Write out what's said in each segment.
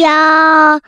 要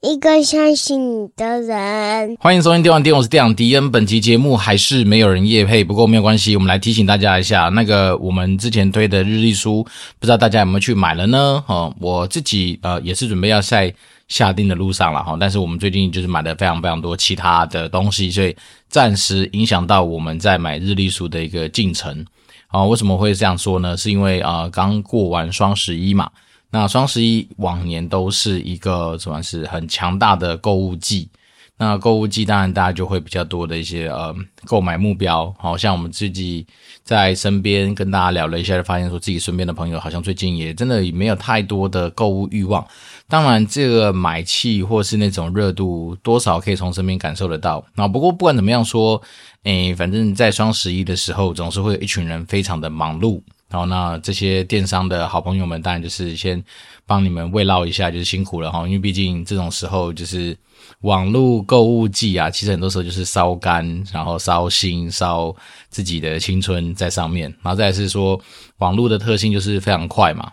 一个相信你的人。欢迎收听电玩店，我是店长迪恩。本期节目还是没有人夜配，不过没有关系，我们来提醒大家一下，那个我们之前推的日历书，不知道大家有没有去买了呢？哦，我自己呃也是准备要在下订的路上了哈，但是我们最近就是买了非常非常多其他的东西，所以暂时影响到我们在买日历书的一个进程。啊，为什么会这样说呢？是因为啊，刚过完双十一嘛。那双十一往年都是一个什么是很强大的购物季。那购物季当然大家就会比较多的一些呃购买目标。好像我们自己在身边跟大家聊了一下，就发现说自己身边的朋友好像最近也真的没有太多的购物欲望。当然，这个买气或是那种热度，多少可以从身边感受得到。那不过不管怎么样说。诶，反正在双十一的时候，总是会有一群人非常的忙碌。然后，那这些电商的好朋友们，当然就是先帮你们慰劳一下，就是辛苦了哈。因为毕竟这种时候就是网络购物季啊，其实很多时候就是烧肝，然后烧心，烧自己的青春在上面。然后再来是说，网络的特性就是非常快嘛，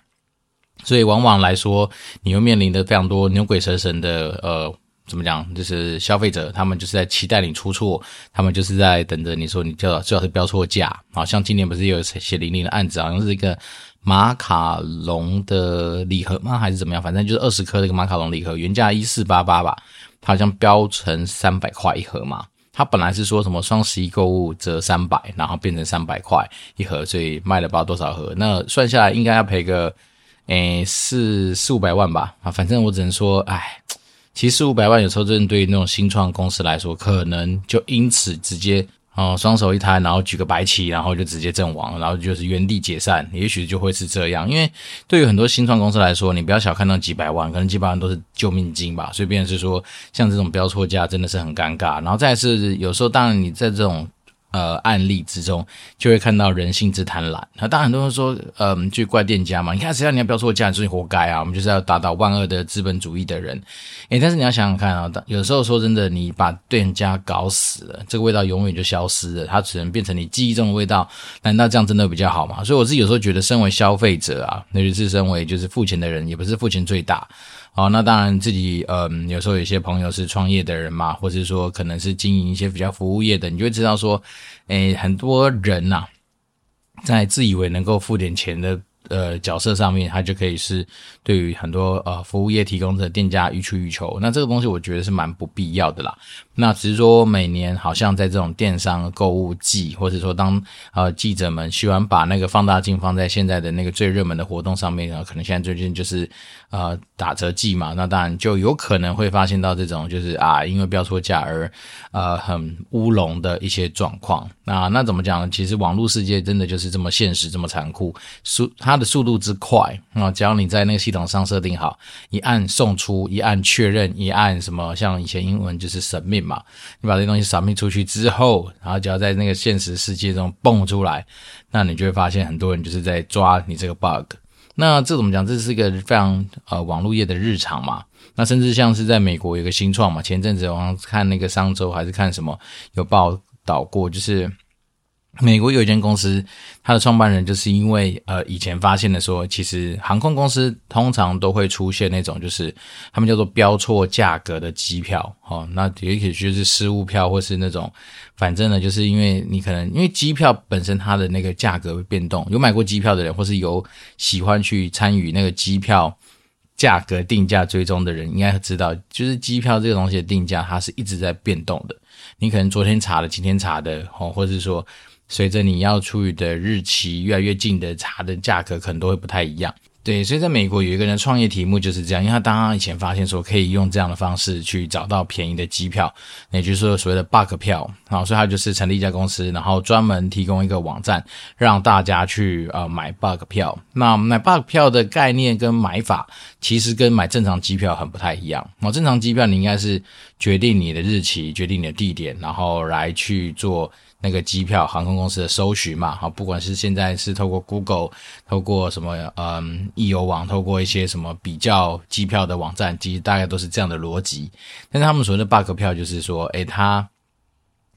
所以往往来说，你会面临的非常多牛鬼蛇神的呃。怎么讲？就是消费者，他们就是在期待你出错，他们就是在等着你说你最好最好是标错价。好像今年不是有血淋淋的案子，好像是一个马卡龙的礼盒吗？还是怎么样？反正就是二十颗那个马卡龙礼盒，原价一四八八吧，它好像标成三百块一盒嘛。它本来是说什么双十一购物折三百，然后变成三百块一盒，所以卖了不知道多少盒。那算下来应该要赔个诶四四五百万吧。啊，反正我只能说，哎。其实五百万有时候真的对于那种新创公司来说，可能就因此直接哦双手一摊，然后举个白旗，然后就直接阵亡，然后就是原地解散，也许就会是这样。因为对于很多新创公司来说，你不要小看那几百万，可能几百万都是救命金吧。所以变成是说，像这种标错价真的是很尴尬。然后再来是有时候，当然你在这种。呃，案例之中就会看到人性之贪婪。那当然很多人说，嗯，去怪店家嘛。你看谁让你要标错价，所以活该啊！我们就是要打倒万恶的资本主义的人。诶，但是你要想想看啊，有时候说真的，你把店家搞死了，这个味道永远就消失了，它只能变成你记忆中的味道。难道这样真的比较好吗？所以我自己有时候觉得，身为消费者啊，那就是身为就是付钱的人，也不是付钱最大。好，那当然自己，嗯，有时候有些朋友是创业的人嘛，或者说可能是经营一些比较服务业的，你就会知道说，诶，很多人呐，在自以为能够付点钱的。呃，角色上面，它就可以是对于很多呃服务业提供者店家予取予求。那这个东西我觉得是蛮不必要的啦。那只是说每年好像在这种电商购物季，或者说当呃记者们喜欢把那个放大镜放在现在的那个最热门的活动上面呢，可能现在最近就是呃打折季嘛，那当然就有可能会发现到这种就是啊因为标错价而呃很乌龙的一些状况。那那怎么讲呢？其实网络世界真的就是这么现实，这么残酷。所它的速度之快啊！只要你在那个系统上设定好，一按送出，一按确认，一按什么，像以前英文就是神密嘛，你把这东西神密出去之后，然后只要在那个现实世界中蹦出来，那你就会发现很多人就是在抓你这个 bug。那这怎么讲？这是一个非常呃网络业的日常嘛。那甚至像是在美国有个新创嘛，前阵子我看那个商周还是看什么有报道过，就是。美国有一间公司，它的创办人就是因为呃以前发现的说，其实航空公司通常都会出现那种就是他们叫做标错价格的机票，哦，那也许就是失误票或是那种，反正呢就是因为你可能因为机票本身它的那个价格会变动，有买过机票的人或是有喜欢去参与那个机票价格定价追踪的人，应该知道，就是机票这个东西的定价它是一直在变动的，你可能昨天查的，今天查的，哦，或者是说。随着你要出去的日期越来越近的茶的价格可能都会不太一样。对，所以在美国有一个人创业题目就是这样，因为他当他以前发现说可以用这样的方式去找到便宜的机票，也就是说所谓的 bug 票，啊，所以他就是成立一家公司，然后专门提供一个网站让大家去呃买 bug 票。那买 bug 票的概念跟买法其实跟买正常机票很不太一样。哦，正常机票你应该是决定你的日期，决定你的地点，然后来去做。那个机票航空公司的搜寻嘛，好，不管是现在是透过 Google，透过什么，嗯，易游网，透过一些什么比较机票的网站，其实大概都是这样的逻辑。但是他们所谓的 bug 票，就是说，诶，它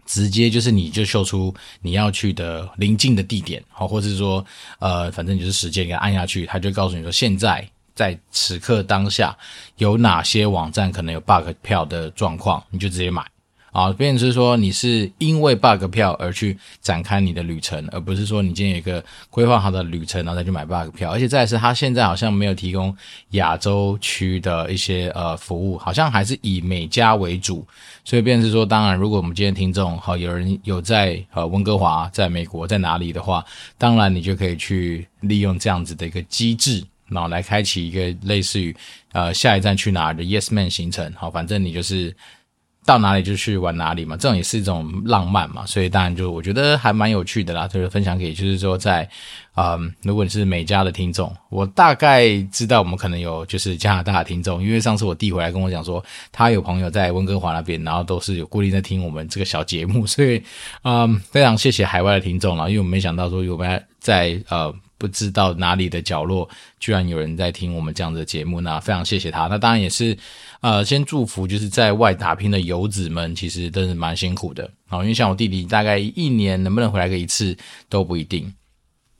直接就是你就秀出你要去的临近的地点，好，或者是说，呃，反正就是时间给按下去，它就告诉你说现在在此刻当下有哪些网站可能有 bug 票的状况，你就直接买。啊，变成是说你是因为 bug 票而去展开你的旅程，而不是说你今天有一个规划好的旅程，然后再去买 bug 票。而且再是，他现在好像没有提供亚洲区的一些呃服务，好像还是以美加为主。所以变是说，当然，如果我们今天听众好有人有在呃温哥华，在美国在哪里的话，当然你就可以去利用这样子的一个机制，然后来开启一个类似于呃下一站去哪儿的 Yes Man 行程。好，反正你就是。到哪里就去玩哪里嘛，这种也是一种浪漫嘛，所以当然就我觉得还蛮有趣的啦，就是分享给就是说在，嗯，如果你是美加的听众，我大概知道我们可能有就是加拿大的听众，因为上次我弟回来跟我讲说，他有朋友在温哥华那边，然后都是有固定在听我们这个小节目，所以嗯，非常谢谢海外的听众啦，因为我没想到说有没有在呃。不知道哪里的角落，居然有人在听我们这样的节目，那非常谢谢他。那当然也是，呃，先祝福就是在外打拼的游子们，其实真是蛮辛苦的。好，因为像我弟弟，大概一年能不能回来个一次都不一定。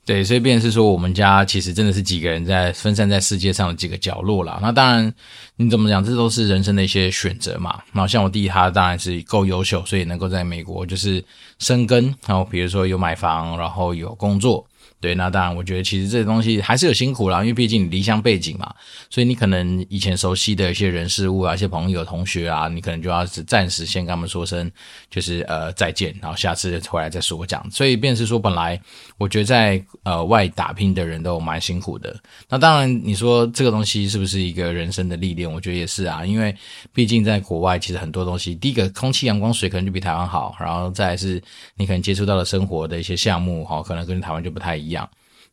对，所以便是说，我们家其实真的是几个人在分散在世界上的几个角落啦。那当然，你怎么讲，这都是人生的一些选择嘛。那像我弟弟，他当然是够优秀，所以能够在美国就是生根。然后比如说有买房，然后有工作。对，那当然，我觉得其实这东西还是有辛苦啦，因为毕竟离乡背井嘛，所以你可能以前熟悉的一些人事物啊，一些朋友、同学啊，你可能就要是暂时先跟他们说声，就是呃再见，然后下次回来再说这样。所以便是说，本来我觉得在呃外打拼的人都蛮辛苦的。那当然，你说这个东西是不是一个人生的历练？我觉得也是啊，因为毕竟在国外，其实很多东西，第一个空气、阳光、水可能就比台湾好，然后再是你可能接触到的生活的一些项目，哈，可能跟台湾就不太一样。样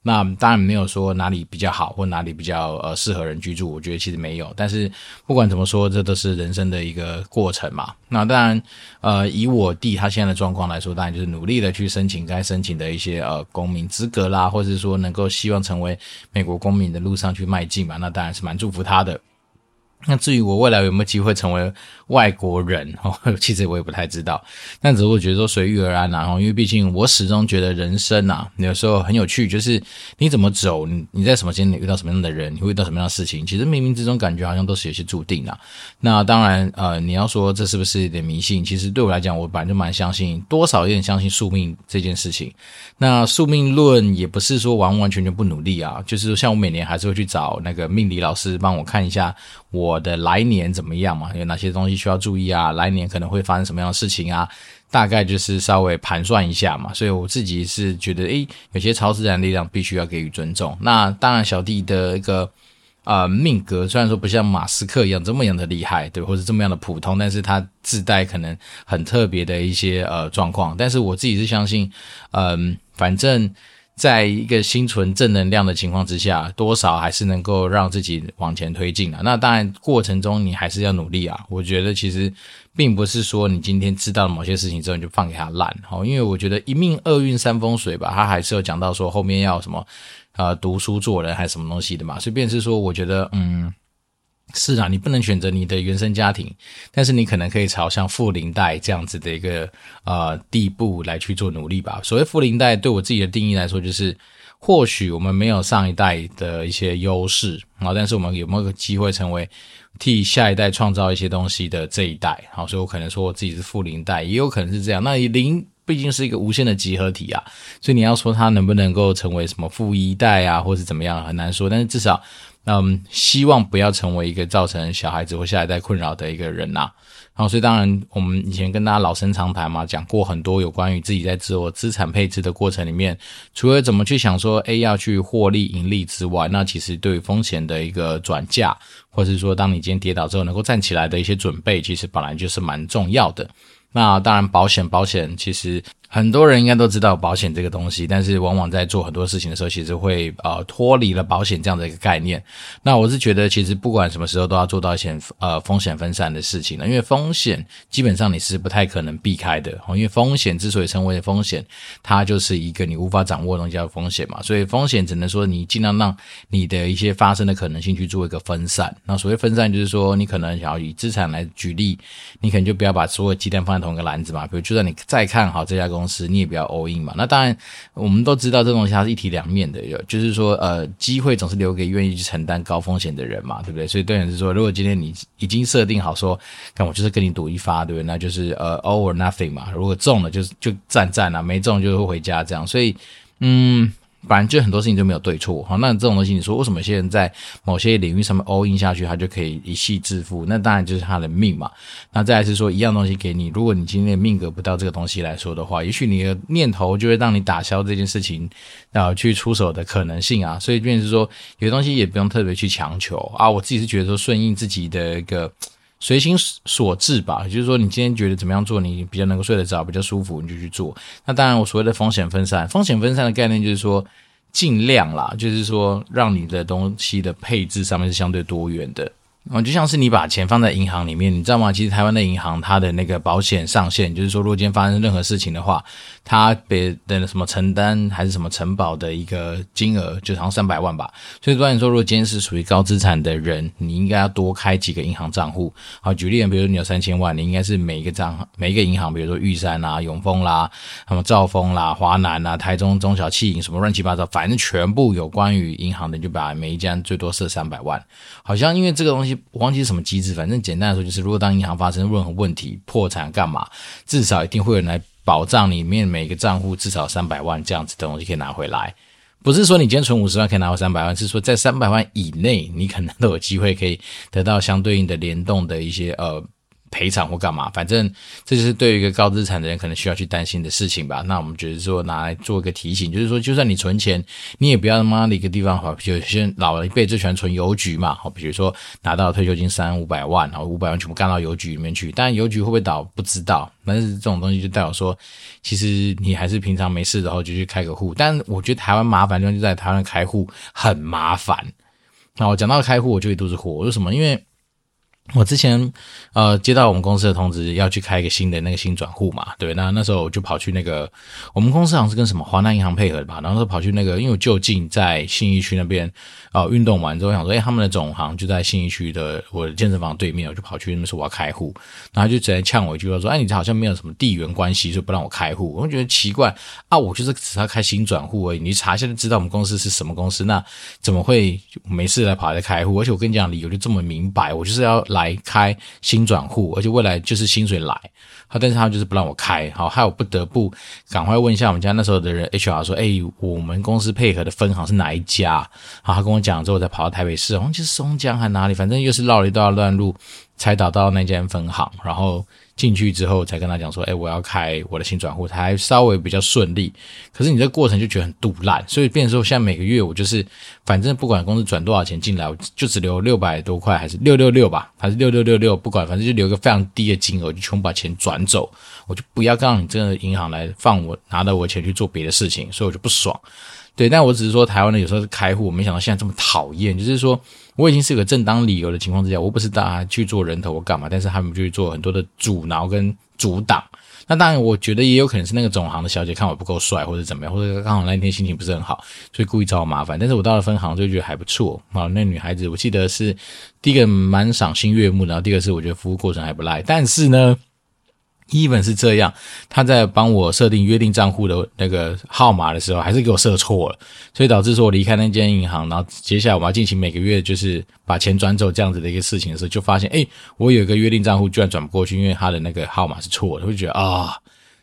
那当然没有说哪里比较好或哪里比较呃适合人居住，我觉得其实没有。但是不管怎么说，这都是人生的一个过程嘛。那当然，呃，以我弟他现在的状况来说，当然就是努力的去申请该申请的一些呃公民资格啦，或者是说能够希望成为美国公民的路上去迈进嘛。那当然是蛮祝福他的。那至于我未来有没有机会成为外国人，哦，其实我也不太知道。但只是我觉得说随遇而安啊，因为毕竟我始终觉得人生啊，有时候很有趣，就是你怎么走，你你在什么间遇到什么样的人，你会遇到什么样的事情，其实冥冥之中感觉好像都是有些注定啊。那当然，呃，你要说这是不是有点迷信？其实对我来讲，我本来就蛮相信，多少有点相信宿命这件事情。那宿命论也不是说完完全全不努力啊，就是像我每年还是会去找那个命理老师帮我看一下我。我的来年怎么样嘛？有哪些东西需要注意啊？来年可能会发生什么样的事情啊？大概就是稍微盘算一下嘛。所以我自己是觉得，诶，有些超自然力量必须要给予尊重。那当然，小弟的一个呃命格虽然说不像马斯克一样这么样的厉害，对，或者这么样的普通，但是他自带可能很特别的一些呃状况。但是我自己是相信，嗯、反正。在一个心存正能量的情况之下，多少还是能够让自己往前推进啊。那当然，过程中你还是要努力啊。我觉得其实并不是说你今天知道了某些事情之后你就放给他烂，哦，因为我觉得一命二运三风水吧，他还是有讲到说后面要什么，呃，读书做人还是什么东西的嘛。所以便是说，我觉得，嗯。是啊，你不能选择你的原生家庭，但是你可能可以朝向富零代这样子的一个呃地步来去做努力吧。所谓富零代，对我自己的定义来说，就是或许我们没有上一代的一些优势啊，但是我们有没有个机会成为替下一代创造一些东西的这一代？好，所以我可能说我自己是富零代，也有可能是这样。那零毕竟是一个无限的集合体啊，所以你要说它能不能够成为什么富一代啊，或是怎么样，很难说。但是至少。嗯，希望不要成为一个造成小孩子或下一代困扰的一个人呐、然后，所以当然，我们以前跟大家老生常谈嘛，讲过很多有关于自己在自我资产配置的过程里面，除了怎么去想说，诶，要去获利盈利之外，那其实对于风险的一个转嫁，或是说，当你今天跌倒之后能够站起来的一些准备，其实本来就是蛮重要的。那当然，保险，保险其实。很多人应该都知道保险这个东西，但是往往在做很多事情的时候，其实会呃脱离了保险这样的一个概念。那我是觉得，其实不管什么时候都要做到一些呃风险分散的事情了，因为风险基本上你是不太可能避开的。因为风险之所以称为风险，它就是一个你无法掌握的东西叫风险嘛。所以风险只能说你尽量让你的一些发生的可能性去做一个分散。那所谓分散，就是说你可能想要以资产来举例，你可能就不要把所有鸡蛋放在同一个篮子嘛。比如，就算你再看好这家公司同时，你也不要 all in 嘛。那当然，我们都知道这东西它是一体两面的，就是说，呃，机会总是留给愿意去承担高风险的人嘛，对不对？所以，对人是说，如果今天你已经设定好说，看我就是跟你赌一发，对不对？那就是呃 all or nothing 嘛。如果中了，就是就赚赚啊；没中，就是回家这样。所以，嗯。反正就很多事情就没有对错，好，那这种东西你说为什么有些人在某些领域上面 all in 下去，他就可以一夕致富？那当然就是他的命嘛。那再来是说一样东西给你，如果你今天命格不到这个东西来说的话，也许你的念头就会让你打消这件事情，然后去出手的可能性啊。所以便是说，有些东西也不用特别去强求啊。我自己是觉得说顺应自己的一个。随心所至吧，就是说你今天觉得怎么样做，你比较能够睡得着，比较舒服，你就去做。那当然，我所谓的风险分散，风险分散的概念就是说，尽量啦，就是说让你的东西的配置上面是相对多元的。哦，就像是你把钱放在银行里面，你知道吗？其实台湾的银行它的那个保险上限，就是说，如果今天发生任何事情的话，他别的什么承担还是什么承保的一个金额，就好像三百万吧。所以，当你说，如果今天是属于高资产的人，你应该要多开几个银行账户。好，举例，比如说你有三千万，你应该是每一个账每一个银行，比如说玉山啦、永丰啦、什么兆丰啦、华南啦、台中中小企银什么乱七八糟，反正全部有关于银行的，就把每一家最多设三百万。好像因为这个东西。忘记是什么机制，反正简单来说就是，如果当银行发生任何问题、破产干嘛，至少一定会有人来保障里面每个账户至少三百万这样子的东西可以拿回来。不是说你今天存五十万可以拿回三百万，是说在三百万以内，你可能都有机会可以得到相对应的联动的一些呃。赔偿或干嘛，反正这就是对于一个高资产的人可能需要去担心的事情吧。那我们觉得说拿来做一个提醒，就是说，就算你存钱，你也不要他妈的一个地方好，有些老一辈最喜欢存邮局嘛。好，比如说拿到退休金三五百万，然后五百万全部干到邮局里面去。但邮局会不会倒不知道，但是这种东西就代表说，其实你还是平常没事的话就去开个户。但我觉得台湾麻烦地方就在台湾开户很麻烦。那我讲到开户，我就一肚子火，为什么？因为我之前呃接到我们公司的通知，要去开一个新的那个新转户嘛，对，那那时候我就跑去那个我们公司好像是跟什么华南银行配合的吧，然后就跑去那个，因为我就近在信义区那边，哦、呃，运动完之后想说，哎，他们的总行就在信义区的我的健身房对面，我就跑去那边说我要开户，然后就直接呛我一句话说，哎，你好像没有什么地缘关系，就不让我开户，我就觉得奇怪啊，我就是只要开新转户而已，你查一下就知道我们公司是什么公司，那怎么会没事来跑来开户？而且我跟你讲理由就这么明白，我就是要。来来开新转户，而且未来就是薪水来，好，但是他就是不让我开，好，害我不得不赶快问一下我们家那时候的人 HR 说，哎，我们公司配合的分行是哪一家？好，他跟我讲之后，我再跑到台北市，好像就是松江还哪里，反正又是绕了一段乱路才找到那间分行，然后。进去之后才跟他讲说，哎，我要开我的新转户，他还稍微比较顺利。可是你这过程就觉得很赌烂，所以变成说，现在每个月我就是，反正不管公司转多少钱进来，我就只留六百多块，还是六六六吧，还是六六六六，不管，反正就留一个非常低的金额，就全部把钱转走，我就不要让你这个银行来放我拿到我钱去做别的事情，所以我就不爽。对，但我只是说台湾的有时候是开户，我没想到现在这么讨厌，就是说。我已经是个正当理由的情况之下，我不是大家去做人头我干嘛？但是他们就去做很多的阻挠跟阻挡。那当然，我觉得也有可能是那个总行的小姐看我不够帅，或者怎么样，或者刚好那一天心情不是很好，所以故意找我麻烦。但是我到了分行就觉得还不错啊。那女孩子我记得是第一个蛮赏心悦目，然后第二个是我觉得服务过程还不赖。但是呢。基本是这样，他在帮我设定约定账户的那个号码的时候，还是给我设错了，所以导致说我离开那间银行，然后接下来我要进行每个月就是把钱转走这样子的一个事情的时候，就发现，诶，我有一个约定账户居然转不过去，因为他的那个号码是错的，会觉得啊。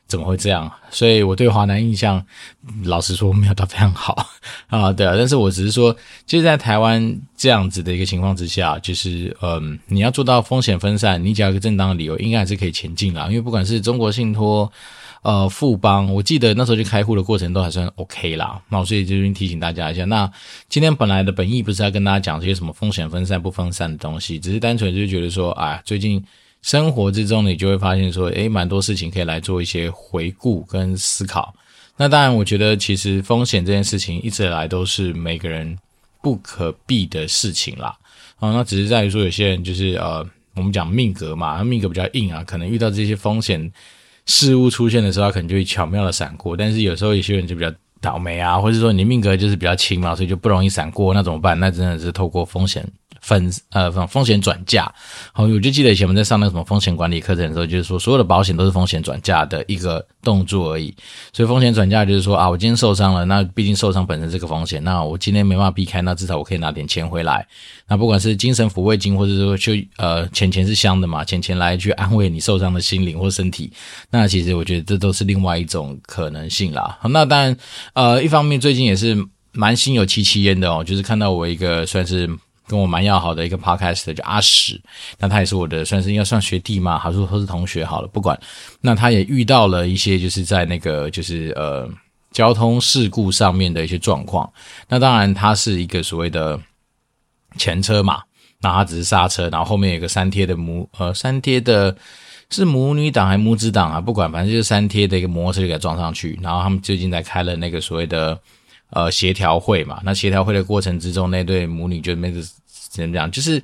怎么会这样？所以我对华南印象，老实说没有到非常好 啊。对啊，但是我只是说，就是在台湾这样子的一个情况之下，就是嗯，你要做到风险分散，你只要一个正当的理由，应该还是可以前进啦。因为不管是中国信托、呃富邦，我记得那时候去开户的过程都还算 OK 啦。那我所以这边提醒大家一下，那今天本来的本意不是要跟大家讲这些什么风险分散不分散的东西，只是单纯就是觉得说，哎，最近。生活之中，你就会发现说，诶，蛮多事情可以来做一些回顾跟思考。那当然，我觉得其实风险这件事情一直以来都是每个人不可避的事情啦。啊，那只是在于说，有些人就是呃，我们讲命格嘛，命格比较硬啊，可能遇到这些风险事物出现的时候，他可能就会巧妙的闪过。但是有时候有些人就比较倒霉啊，或者说你命格就是比较轻嘛，所以就不容易闪过。那怎么办？那真的是透过风险粉呃风险转嫁。好，我就记得以前我们在上那个什么风险管理课程的时候，就是说所有的保险都是风险转嫁的一个动作而已。所以风险转嫁就是说啊，我今天受伤了，那毕竟受伤本身是个风险，那我今天没办法避开，那至少我可以拿点钱回来。那不管是精神抚慰金，或者说就呃钱钱是香的嘛，钱钱来去安慰你受伤的心灵或身体。那其实我觉得这都是另外一种可能性啦。那当然呃一方面最近也是。蛮心有戚戚焉的哦，就是看到我一个算是跟我蛮要好的一个 podcast 叫阿史，那他也是我的算是应该算学弟嘛，还是说是同学好了，不管。那他也遇到了一些就是在那个就是呃交通事故上面的一些状况。那当然他是一个所谓的前车嘛，那他只是刹车，然后后面有个三贴的母呃三贴的是母女档还是母子档啊？不管，反正就是三贴的一个摩托车就给他撞上去，然后他们最近在开了那个所谓的。呃，协调会嘛，那协调会的过程之中，那对母女就没怎么样，就是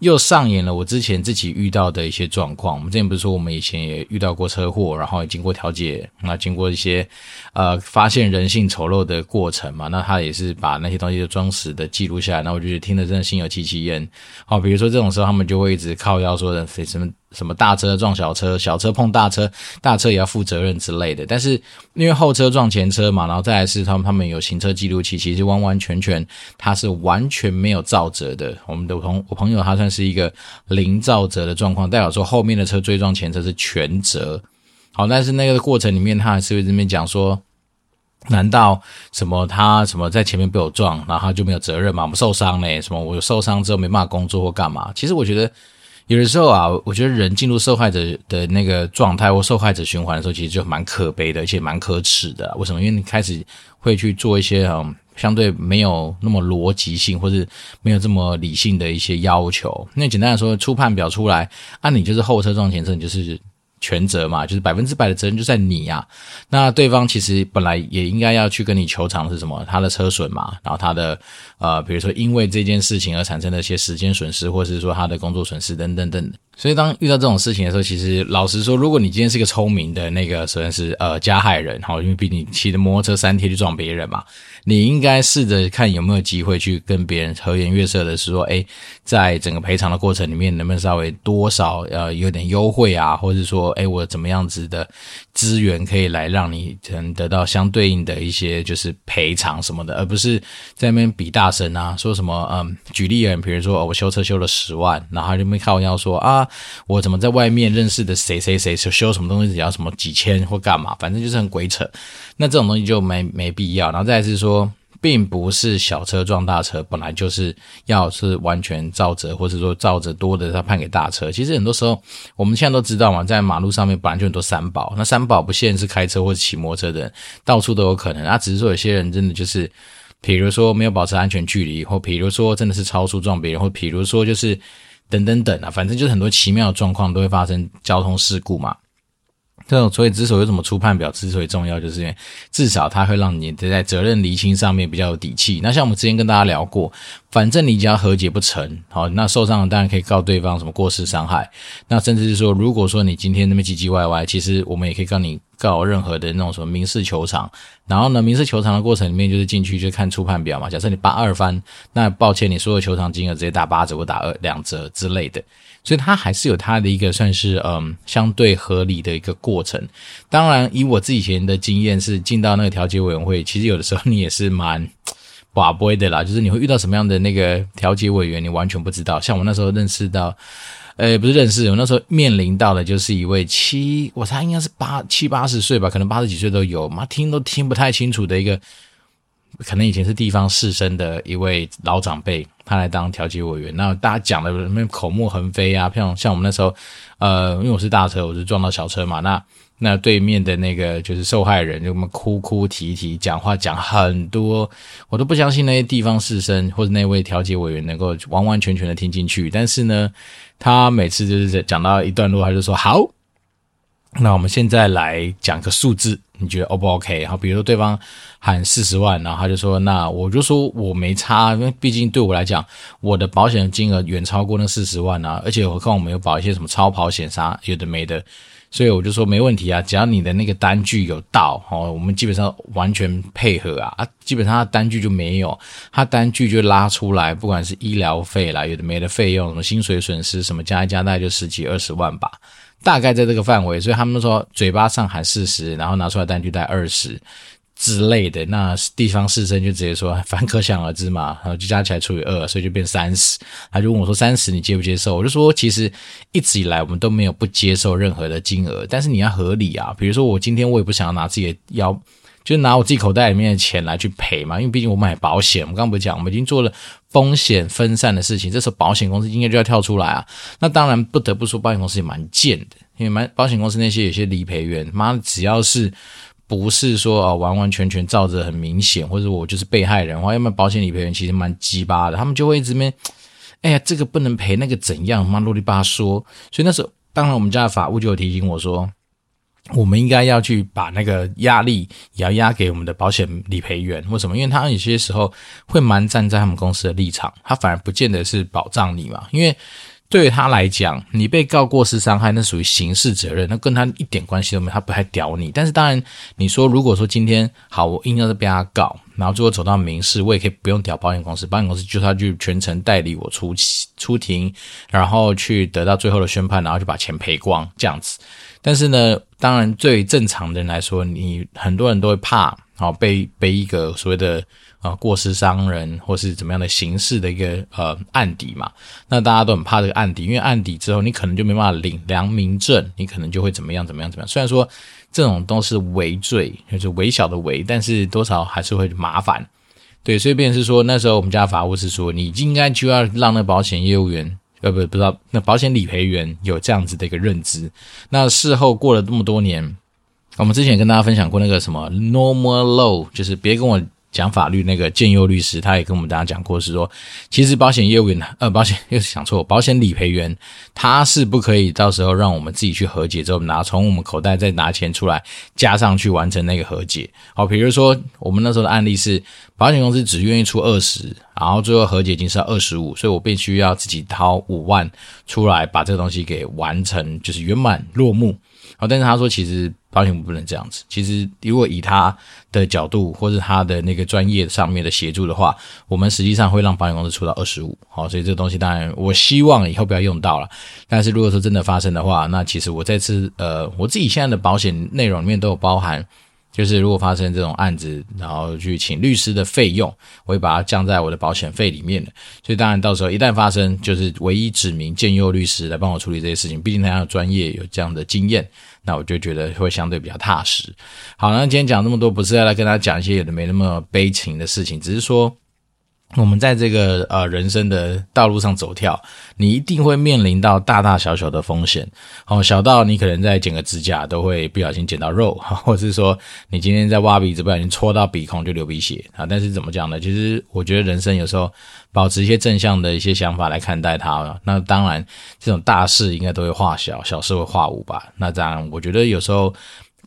又上演了我之前自己遇到的一些状况。我们之前不是说我们以前也遇到过车祸，然后也经过调解，那经过一些呃发现人性丑陋的过程嘛，那他也是把那些东西都装死的记录下来。那我就觉得听得真的心有戚戚焉。好，比如说这种时候，他们就会一直靠腰说的什么。什么大车撞小车，小车碰大车，大车也要负责任之类的。但是因为后车撞前车嘛，然后再来是他们他们有行车记录器，其实完完全全他是完全没有造责的。我们的朋我朋友他算是一个零造责的状况，代表说后面的车追撞前车是全责。好，但是那个过程里面他还是会这边讲说，难道什么他什么在前面被我撞，然后他就没有责任吗？我们受伤嘞，什么我受伤之后没办法工作或干嘛？其实我觉得。有的时候啊，我觉得人进入受害者的那个状态或受害者循环的时候，其实就蛮可悲的，而且蛮可耻的。为什么？因为你开始会去做一些嗯，相对没有那么逻辑性或是没有这么理性的一些要求。那简单来说，初判表出来，按、啊、你就是后车撞前车，你就是。全责嘛，就是百分之百的责任就在你呀、那对方其实本来也应该要去跟你求偿是什么？他的车损嘛，然后他的呃，比如说因为这件事情而产生的一些时间损失，或是说他的工作损失等等等。所以当遇到这种事情的时候，其实老实说，如果你今天是一个聪明的那个，首先是呃加害人，好，因为毕竟骑着摩托车三天去撞别人嘛。你应该试着看有没有机会去跟别人和颜悦色的是说，诶，在整个赔偿的过程里面，能不能稍微多少呃有点优惠啊，或者说，诶，我怎么样子的资源可以来让你能得到相对应的一些就是赔偿什么的，而不是在那边比大声啊，说什么嗯，举例啊，比如说我修车修了十万，然后就没靠腰说啊，我怎么在外面认识的谁谁谁修修什么东西只要什么几千或干嘛，反正就是很鬼扯。那这种东西就没没必要，然后再是说，并不是小车撞大车，本来就是要是完全照责，或者说照责多的他判给大车。其实很多时候我们现在都知道嘛，在马路上面本来就很多三宝，那三宝不限是开车或者骑摩托车的，到处都有可能。那只是说有些人真的就是，比如说没有保持安全距离，或比如说真的是超速撞别人，或比如说就是等等等啊，反正就是很多奇妙的状况都会发生交通事故嘛。这种所以之所以有什么初判表之所以重要，就是因为至少它会让你在责任厘清上面比较有底气。那像我们之前跟大家聊过，反正你只要和解不成，好，那受伤的当然可以告对方什么过失伤害。那甚至是说，如果说你今天那么唧唧歪歪，其实我们也可以告你告任何的那种什么民事求偿。然后呢，民事求偿的过程里面就是进去就看初判表嘛。假设你八二番，那抱歉，你所有求偿金额直接打八折或打二两折之类的。所以它还是有它的一个算是嗯相对合理的一个过程。当然，以我自己以前的经验是进到那个调解委员会，其实有的时候你也是蛮 寡不会的啦，就是你会遇到什么样的那个调解委员，你完全不知道。像我那时候认识到，呃，不是认识，我那时候面临到的就是一位七，我猜应该是八七八十岁吧，可能八十几岁都有，妈听都听不太清楚的一个。可能以前是地方士绅的一位老长辈，他来当调解委员。那大家讲的什么口沫横飞啊，像像我们那时候，呃，因为我是大车，我是撞到小车嘛。那那对面的那个就是受害人，就我们哭哭啼啼，讲话讲很多，我都不相信那些地方士绅或者那位调解委员能够完完全全的听进去。但是呢，他每次就是讲到一段落，他就说好。那我们现在来讲个数字，你觉得 O 不 OK？好，比如说对方喊四十万，然后他就说，那我就说我没差，因为毕竟对我来讲，我的保险金额远超过那四十万啊，而且何况我们有保一些什么超跑险啥有的没的，所以我就说没问题啊，只要你的那个单据有到，哦，我们基本上完全配合啊，啊，基本上他单据就没有，他单据就拉出来，不管是医疗费啦，有的没的费用，什么薪水损失什么加一加，大概就十几二十万吧。大概在这个范围，所以他们说嘴巴上喊四十，然后拿出来单据带二十之类的，那地方士绅就直接说，反可想而知嘛，然后就加起来除以二，所以就变三十。他就问我说：“三十你接不接受？”我就说：“其实一直以来我们都没有不接受任何的金额，但是你要合理啊。比如说我今天我也不想要拿自己的腰。”就拿我自己口袋里面的钱来去赔嘛，因为毕竟我买保险，我们刚刚不是讲，我们已经做了风险分散的事情，这时候保险公司应该就要跳出来啊。那当然不得不说，保险公司也蛮贱的，因为蛮保险公司那些有些理赔员，妈的只要是不是说啊完完全全照着很明显，或者我就是被害人的话，要么保险理赔员其实蛮鸡巴的，他们就会一直没，哎呀这个不能赔，那个怎样，妈啰里吧嗦。所以那时候，当然我们家的法务就有提醒我说。我们应该要去把那个压力也要压给我们的保险理赔员，为什么？因为他有些时候会蛮站在他们公司的立场，他反而不见得是保障你嘛。因为对他来讲，你被告过失伤害，那属于刑事责任，那跟他一点关系都没有，他不太屌你。但是当然，你说如果说今天好，我硬要是被他告，然后最后走到民事，我也可以不用屌保险公司，保险公司就他就全程代理我出出庭，然后去得到最后的宣判，然后就把钱赔光这样子。但是呢，当然最正常的人来说，你很多人都会怕，好被被一个所谓的啊过失伤人或是怎么样的刑事的一个呃案底嘛。那大家都很怕这个案底，因为案底之后你可能就没办法领良民证，你可能就会怎么样怎么样怎么样。虽然说这种都是微罪，就是微小的微，但是多少还是会麻烦。对，所以便是说那时候我们家法务是说，你应该就要让那保险业务员。呃，不，不知道那保险理赔员有这样子的一个认知。那事后过了这么多年，我们之前跟大家分享过那个什么 normal law，就是别跟我讲法律那个建佑律师，他也跟我们大家讲过，是说其实保险业务员，呃，保险又是想错，保险理赔员他是不可以到时候让我们自己去和解之后拿从我们口袋再拿钱出来加上去完成那个和解。好，比如说我们那时候的案例是保险公司只愿意出二十。然后最后和解金是二十五，所以我必须要自己掏五万出来把这个东西给完成，就是圆满落幕。好，但是他说其实保险不能这样子。其实如果以他的角度或是他的那个专业上面的协助的话，我们实际上会让保险公司出到二十五。好，所以这个东西当然我希望以后不要用到了。但是如果说真的发生的话，那其实我这次呃我自己现在的保险内容里面都有包含。就是如果发生这种案子，然后去请律师的费用，我会把它降在我的保险费里面的。所以当然到时候一旦发生，就是唯一指名建佑律师来帮我处理这些事情，毕竟他要专业有这样的经验，那我就觉得会相对比较踏实。好，那今天讲那么多，不是要来跟他讲一些有的没那么悲情的事情，只是说。我们在这个呃人生的道路上走跳，你一定会面临到大大小小的风险。哦，小到你可能在剪个指甲都会不小心剪到肉，或者是说你今天在挖鼻子不小心戳到鼻孔就流鼻血啊。但是怎么讲呢？其实我觉得人生有时候保持一些正向的一些想法来看待它。那当然，这种大事应该都会化小，小事会化无吧。那当然，我觉得有时候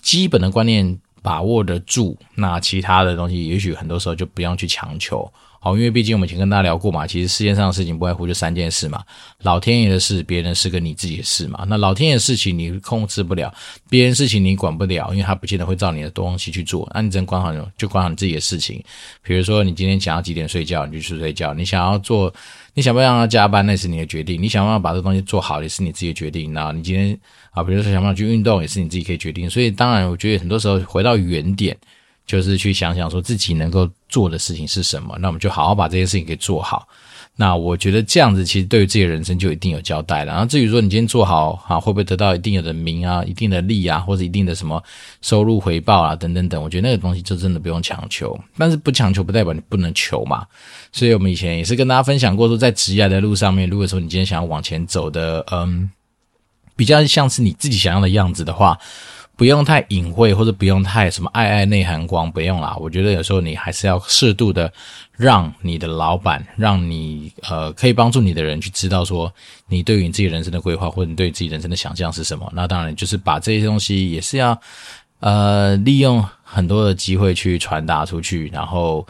基本的观念把握得住，那其他的东西也许很多时候就不用去强求。好，因为毕竟我们以前跟大家聊过嘛，其实世界上的事情不外乎就三件事嘛：老天爷的事、别人的事跟你自己的事嘛。那老天爷的事情你控制不了，别人事情你管不了，因为他不见得会照你的东西去做。那你只能管好，就管好你自己的事情。比如说，你今天想要几点睡觉，你就去睡觉；你想要做，你想不想让他加班，那是你的决定；你想不想把这东西做好，也是你自己的决定。那你今天啊，比如说想不想去运动，也是你自己可以决定。所以，当然，我觉得很多时候回到原点。就是去想想说自己能够做的事情是什么，那我们就好好把这些事情给做好。那我觉得这样子其实对于自己的人生就一定有交代了。然后至于说你今天做好哈，会不会得到一定的名啊、一定的利啊，或者一定的什么收入回报啊等等等，我觉得那个东西就真的不用强求。但是不强求不代表你不能求嘛。所以我们以前也是跟大家分享过说，在职业的路上面，如果说你今天想要往前走的，嗯，比较像是你自己想要的样子的话。不用太隐晦，或者不用太什么爱爱内涵光，不用啦。我觉得有时候你还是要适度的让你的老板，让你呃可以帮助你的人去知道说，你对于你自己人生的规划，或者你对自己人生的想象是什么。那当然就是把这些东西也是要呃利用很多的机会去传达出去，然后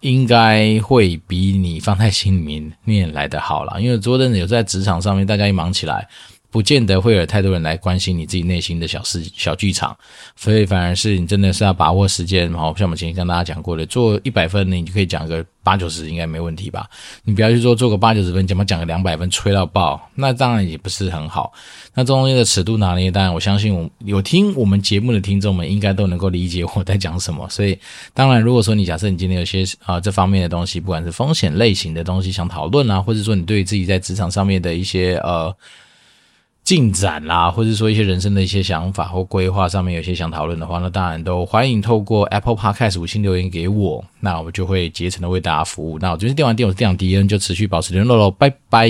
应该会比你放在心里面念来的好啦。因为昨天，有在职场上面，大家一忙起来。不见得会有太多人来关心你自己内心的小事、小剧场，所以反而是你真的是要把握时间。好，像我们前面跟大家讲过的，做一百分，你就可以讲个八九十，应该没问题吧？你不要去做做个八九十分，怎么讲个两百分，吹到爆，那当然也不是很好。那中间的尺度拿捏，当然我相信我有听我们节目的听众们应该都能够理解我在讲什么。所以，当然如果说你假设你今天有些啊、这方面的东西，不管是风险类型的东西想讨论啊，或者说你对自己在职场上面的一些呃。进展啦，或者说一些人生的一些想法或规划上面有些想讨论的话，那当然都欢迎透过 Apple Podcast 五星留言给我，那我就会竭诚的为大家服务。那我今天电玩店，我是电长迪恩，就持续保持联络喽，拜拜。